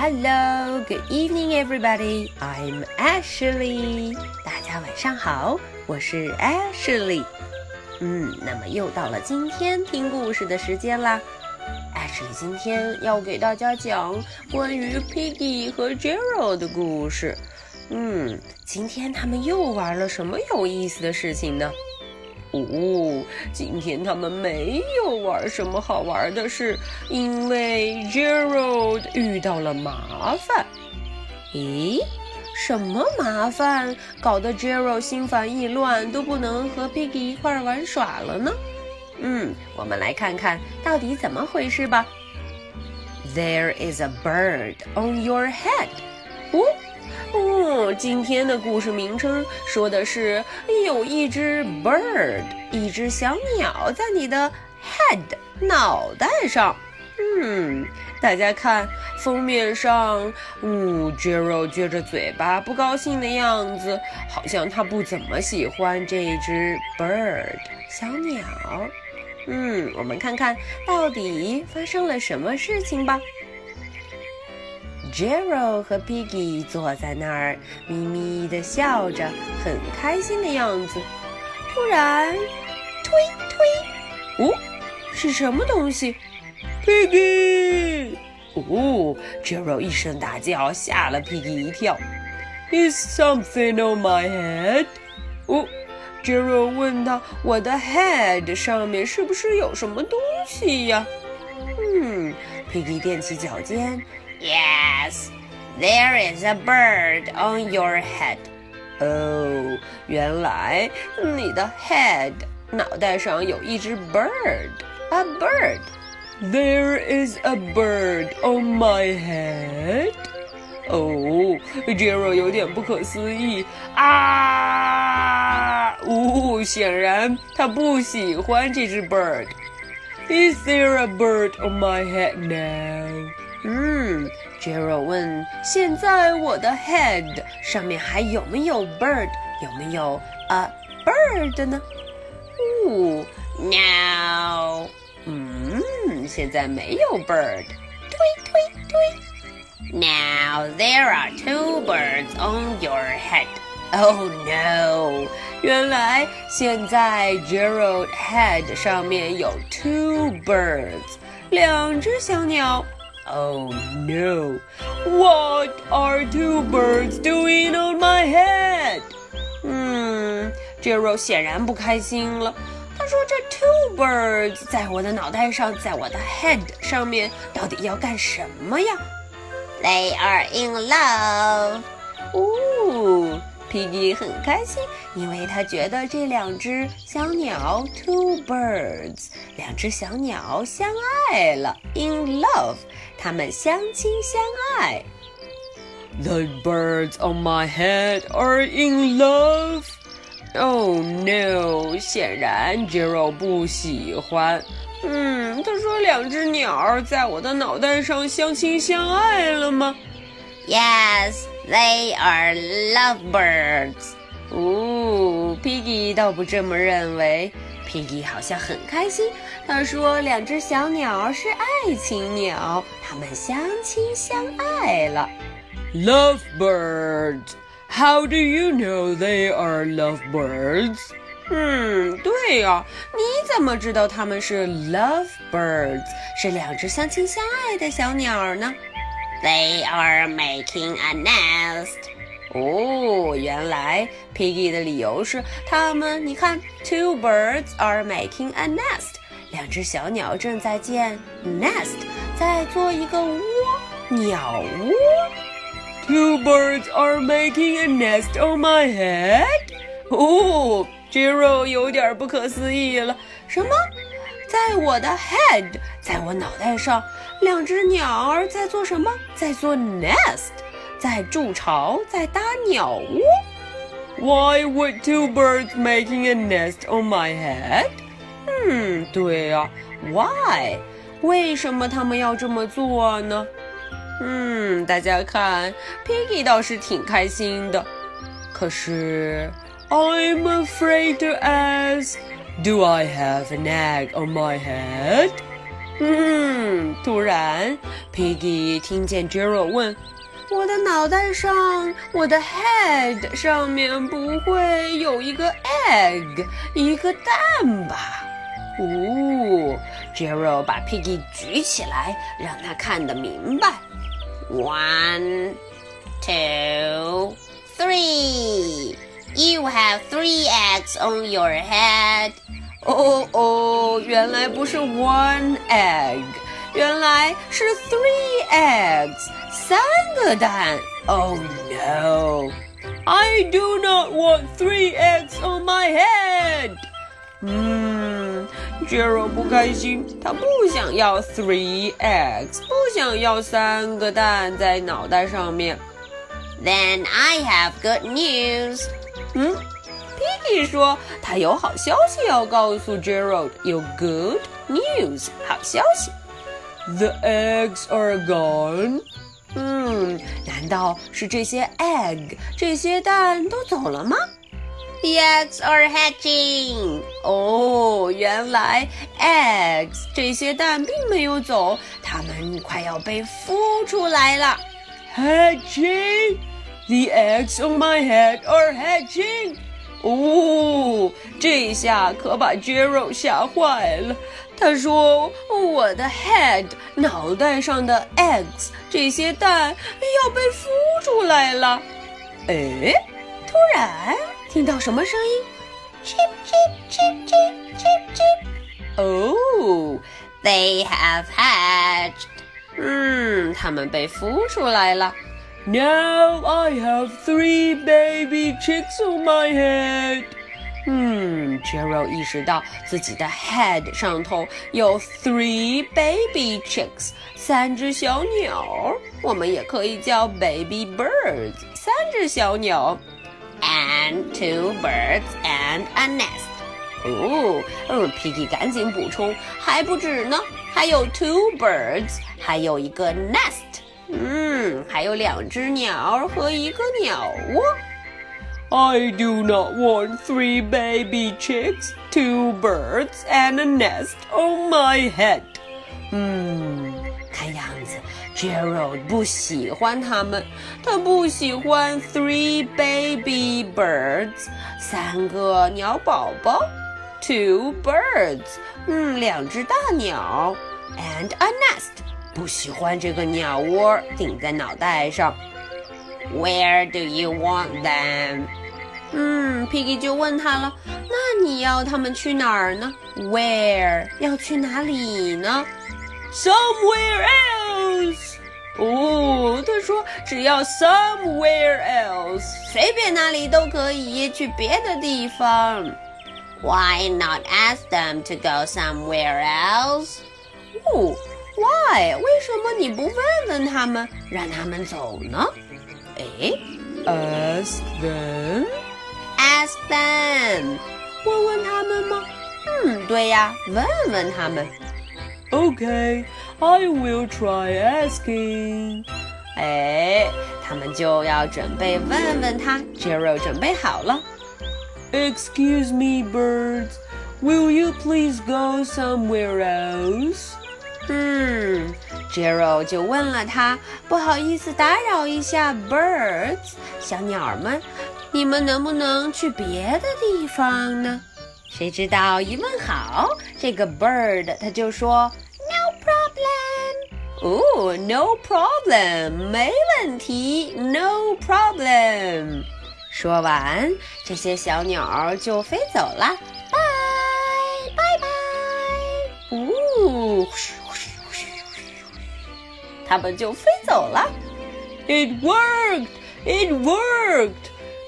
Hello, good evening, everybody. I'm Ashley. 大家晚上好，我是 Ashley。嗯，那么又到了今天听故事的时间啦。Ashley 今天要给大家讲关于 Piggy 和 Gerald 的故事。嗯，今天他们又玩了什么有意思的事情呢？哦，今天他们没有玩什么好玩的事，因为 Gerald 遇到了麻烦。咦，什么麻烦搞得 Gerald 心烦意乱，都不能和 Piggy 一块玩耍了呢？嗯，我们来看看到底怎么回事吧。There is a bird on your head。哦。今天的故事名称说的是有一只 bird，一只小鸟在你的 head 脑袋上。嗯，大家看封面上，嗯，Jero 撅着嘴巴，不高兴的样子，好像他不怎么喜欢这只 bird 小鸟。嗯，我们看看到底发生了什么事情吧。Gerald 和 Piggy 坐在那儿，咪咪的笑着，很开心的样子。突然，推推，哦，是什么东西？Piggy！哦，Gerald 一声大叫，吓了 Piggy 一跳。Is something on my head？哦，Gerald 问他：“我的 head 上面是不是有什么东西呀？”嗯，Piggy 踮起脚尖。Yes, there is a bird on your head. 哦，原来你的 head 脑袋上有一只 bird. A bird. There is a bird on my head. 哦，Jero 有点不可思议啊！哦，显然他不喜欢这只 bird. Is there a bird on my head now? 嗯，Gerald 问：“现在我的 head 上面还有没有 bird？有没有 a bird 呢？”哦，now，。嗯，现在没有 bird。推推推。Now there are two birds on your head. Oh no！原来现在 Gerald head 上面有 two birds，两只小鸟。Oh no! What are two birds doing on my head? 嗯，Gerald 显然不开心了。他说：“这 two birds 在我的脑袋上，在我的 head 上面，到底要干什么呀？”They are in love. 哦，Piggy 很开心，因为他觉得这两只小鸟 two birds 两只小鸟相爱了，in love。 他们相亲相爱。The birds on my head are in love. Oh no！显然 Gerald 不喜欢。嗯，他说两只鸟在我的脑袋上相亲相爱了吗？Yes, they are lovebirds. 哦，Piggy 倒不这么认为。Piggy 好像很开心。他说：“两只小鸟是爱情鸟，它们相亲相爱了。” Lovebirds. How do you know they are lovebirds? 嗯，对呀，你怎么知道它们是 lovebirds，是两只相亲相爱的小鸟呢？They are making a nest. 哦，原来 Piggy 的理由是他们，你看，two birds are making a nest，两只小鸟正在建 nest，在做一个窝，鸟窝。Two birds are making a nest on my head。哦，Jero 有点不可思议了，什么？在我的 head，在我脑袋上，两只鸟儿在做什么？在做 nest。在筑巢，在搭鸟窝。Why would two birds making a nest on my head？嗯，对呀，Why？为什么他们要这么做呢？嗯，大家看，Piggy 倒是挺开心的。可是，I'm afraid to ask，Do I have an egg on my head？嗯。 嗯，突然，Piggy 听见 Gerald 问：“ 我的脑袋上，我的 head 上面不会有一个 egg，一个蛋吧？”哦，Gerald 把 Piggy 举起来，让他看得明白。One, two, three. You have three eggs on your head. 哦哦，原来不是 one egg，原来是 three eggs， 三个蛋。Oh no! I do not want three eggs on my head. 嗯，Gerald 不开心，他不想要 three eggs，不想要三个蛋在脑袋上面。Then I have good news. 嗯。Piggy 说：“他有好消息要告诉 Gerald，有 good news，好消息。The eggs are gone。 嗯，难道是这些 egg，这些蛋都走了吗？The eggs are hatching。哦，原来 eggs 这些蛋并没有走，它们快要被孵出来了。Hatching。The eggs on my head are hatching。哦，这下可把 Gerald 吓坏了。他说：“我的 head 脑袋上的 eggs 这些蛋要被孵出来了。”哎，突然听到什么声音？Chip chip chip chip chip chip。哦，They have hatched。嗯，它们被孵出来了。Now I have three baby chicks on my head。嗯，Gerald 意识到自己的 head 上头有 three baby chicks，三只小鸟。我们也可以叫 baby birds，三只小鸟。And two birds and a nest。哦，嗯，Piggy 赶紧补充，还不止呢，还有 two birds，还有一个 nest。嗯，还有两只鸟和一个鸟窝。I do not want three baby chicks, two birds, and a nest on my head. 嗯，看样子 Gerald 不喜欢它们，他不喜欢 three baby birds，三个鸟宝宝，two birds，嗯，两只大鸟，and a nest。不喜欢这个鸟窝顶在脑袋上。 Where do you want them？嗯，Piggy 就问他了，那你要他们去哪儿呢？Where 要去哪里呢？Somewhere else。哦，他说只要 somewhere else，随便哪里都可以去别的地方。Why not ask them to go somewhere else？哦。Why？为什么你不问问他们，让他们走呢？ 哎，Ask them，Ask them，问问他们吗？嗯，对呀，问问他们。Okay，I will try asking。哎，他们就要准备问问他。Gerald 准备好了。Excuse me, birds. Will you please go somewhere else? 嗯，Gerald 就问了他，不好意思打扰一下，birds 小鸟们，你们能不能去别的地方呢？谁知道一问好，这个 bird 他就说 no problem，哦，no problem，没问题，no problem。说完，这些小鸟就飞走了，拜拜拜，哦。他们就飞走了。It worked! It worked!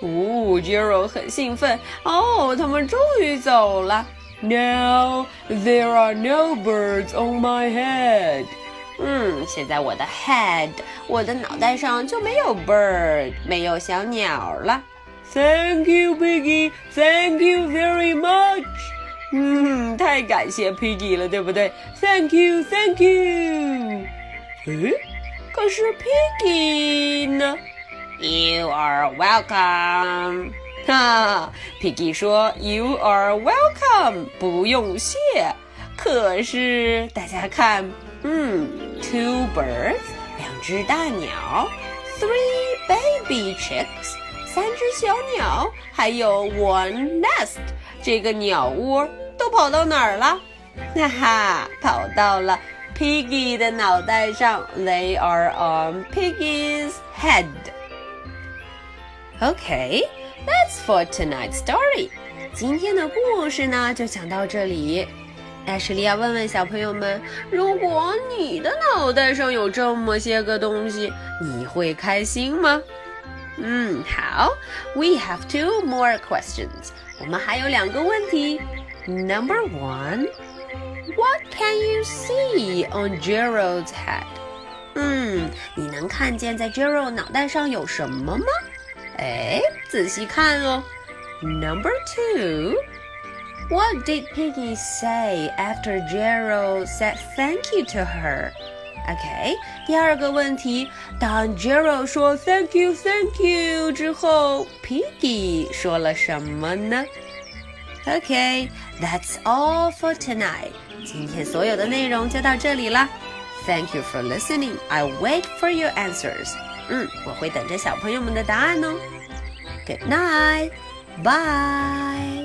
哦，Gerald 很兴奋。哦，他们终于走了。Now there are no birds on my head. 嗯，现在我的 head，我的脑袋上就没有 bird，没有小鸟了。Thank you, Piggy. Thank you very much. 嗯，太感谢 Piggy 了，对不对？Thank you, thank you. 诶，可是 Piggy 呢？You are welcome。哈，Piggy 说：“You are welcome，不用谢。可是大家看，嗯，two birds，两只大鸟，three baby chicks，三只小鸟，还有 one nest，这个鸟窝都跑到哪儿了？哈哈，跑到了 Piggy 的脑袋上。They are on Piggy's head. Okay, that's for tonight's story. 今天的故事呢，就讲到这里。艾什利亚问问小朋友们：如果你的脑袋上有这么些个东西，你会开心吗？嗯，好。We have two more questions. 我们还有两个问题。Number one. What can you see on Gerald's head？嗯，你能看见在 Gerald 脑袋上有什么吗？哎，仔细看哦。Number two. What did Piggy say after Gerald said thank you to her? OK，第二个问题，当 Gerald 说 Thank you, Thank you 之后，Piggy 说了什么呢 ？OK, that's all for tonight. 今天所有的内容就到这里了。Thank you for listening. I wait for your answers. 嗯，我会等着小朋友们的答案哦。Good night. Bye.